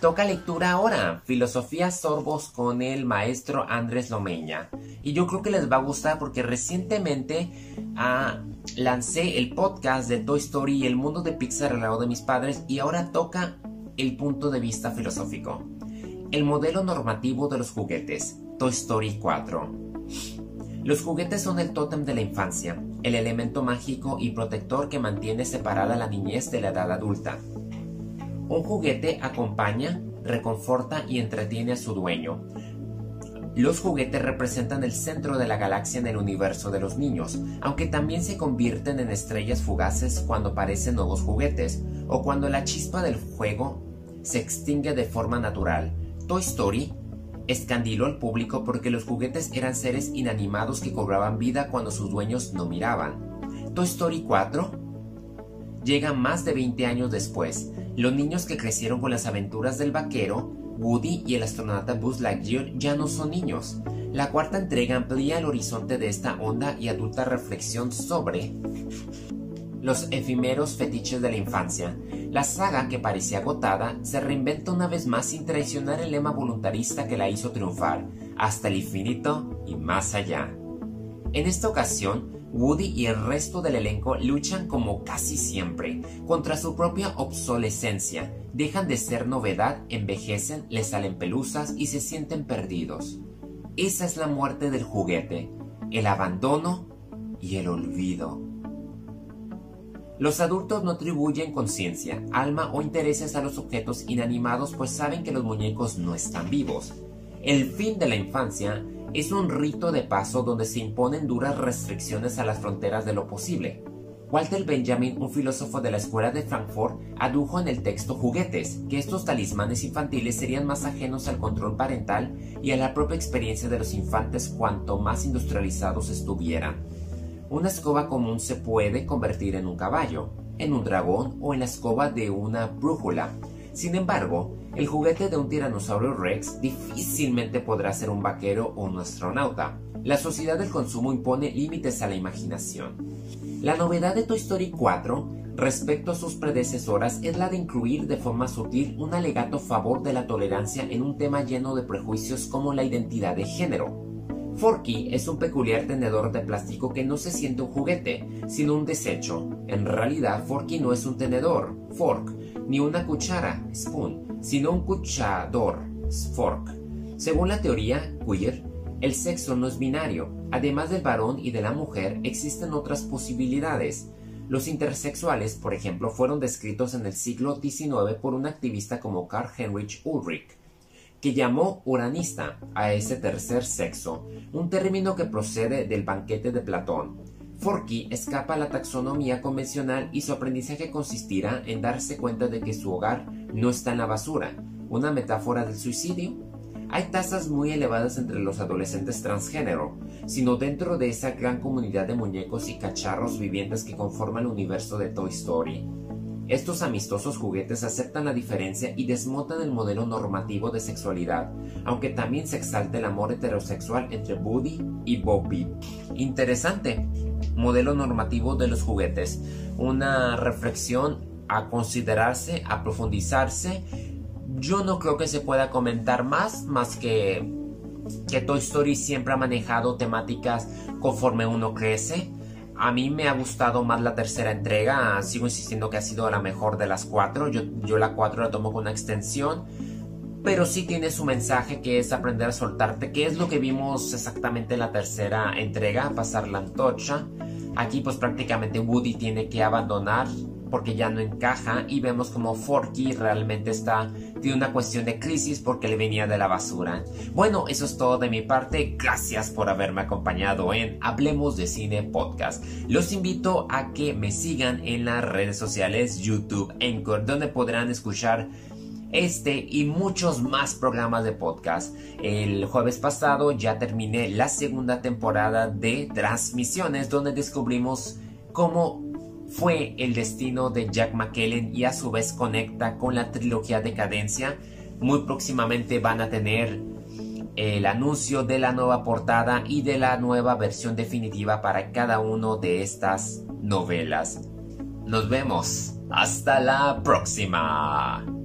Toca lectura ahora, Filosofía Sorbos con el maestro Andrés Lomeña. Y yo creo que les va a gustar porque recientemente ah, lancé el podcast de Toy Story y el mundo de Pixar al lado de mis padres y ahora toca el punto de vista filosófico. El modelo normativo de los juguetes, Toy Story 4. Los juguetes son el tótem de la infancia, el elemento mágico y protector que mantiene separada la niñez de la edad adulta. Un juguete acompaña, reconforta y entretiene a su dueño. Los juguetes representan el centro de la galaxia en el universo de los niños, aunque también se convierten en estrellas fugaces cuando aparecen nuevos juguetes o cuando la chispa del fuego se extingue de forma natural. Toy Story escandiló al público porque los juguetes eran seres inanimados que cobraban vida cuando sus dueños no miraban. Toy Story 4 llega más de 20 años después. Los niños que crecieron con las aventuras del vaquero, Woody y el astronauta Buzz Lightyear ya no son niños. La cuarta entrega amplía el horizonte de esta honda y adulta reflexión sobre los efímeros fetiches de la infancia. La saga, que parecía agotada, se reinventa una vez más sin traicionar el lema voluntarista que la hizo triunfar, hasta el infinito y más allá. En esta ocasión, Woody y el resto del elenco luchan como casi siempre contra su propia obsolescencia, dejan de ser novedad, envejecen, les salen pelusas y se sienten perdidos. Esa es la muerte del juguete, el abandono y el olvido. Los adultos no atribuyen conciencia, alma o intereses a los objetos inanimados pues saben que los muñecos no están vivos. El fin de la infancia es un rito de paso donde se imponen duras restricciones a las fronteras de lo posible. Walter Benjamin, un filósofo de la escuela de Frankfurt, adujo en el texto juguetes, que estos talismanes infantiles serían más ajenos al control parental y a la propia experiencia de los infantes cuanto más industrializados estuvieran. Una escoba común se puede convertir en un caballo, en un dragón o en la escoba de una brújula. Sin embargo, el juguete de un tiranosaurio rex difícilmente podrá ser un vaquero o un astronauta. La sociedad del consumo impone límites a la imaginación. La novedad de Toy Story 4 respecto a sus predecesoras es la de incluir de forma sutil un alegato favor de la tolerancia en un tema lleno de prejuicios como la identidad de género. Forky es un peculiar tenedor de plástico que no se siente un juguete, sino un desecho. En realidad, Forky no es un tenedor, fork, ni una cuchara, spoon, sino un cuchador, fork. Según la teoría queer, el sexo no es binario. Además del varón y de la mujer, existen otras posibilidades. Los intersexuales, por ejemplo, fueron descritos en el siglo XIX por un activista como Karl Heinrich Ulrich, que llamó uranista a ese tercer sexo, un término que procede del banquete de Platón. Forky escapa a la taxonomía convencional y su aprendizaje consistirá en darse cuenta de que su hogar no está en la basura, una metáfora del suicidio. Hay tasas muy elevadas entre los adolescentes transgénero, sino dentro de esa gran comunidad de muñecos y cacharros vivientes que conforman el universo de Toy Story. Estos amistosos juguetes aceptan la diferencia y desmontan el modelo normativo de sexualidad, aunque también se exalta el amor heterosexual entre Woody y Bobby. Interesante. Modelo normativo de los juguetes. Una reflexión a considerarse, a profundizarse. Yo no creo que se pueda comentar más, más que que Toy Story siempre ha manejado temáticas conforme uno crece a mí me ha gustado más la tercera entrega, sigo insistiendo que ha sido la mejor de las cuatro, yo, yo la cuatro la tomo con una extensión, pero sí tiene su mensaje que es aprender a soltarte, que es lo que vimos exactamente en la tercera entrega, pasar la antorcha. Aquí pues prácticamente Woody tiene que abandonar porque ya no encaja y vemos como Forky realmente está tiene una cuestión de crisis porque le venía de la basura. Bueno, eso es todo de mi parte. Gracias por haberme acompañado en Hablemos de Cine Podcast. Los invito a que me sigan en las redes sociales YouTube, Anchor, donde podrán escuchar este y muchos más programas de podcast. El jueves pasado ya terminé la segunda temporada de transmisiones donde descubrimos cómo fue el destino de Jack McKellen y a su vez conecta con la trilogía Decadencia. Muy próximamente van a tener el anuncio de la nueva portada y de la nueva versión definitiva para cada uno de estas novelas. Nos vemos. Hasta la próxima.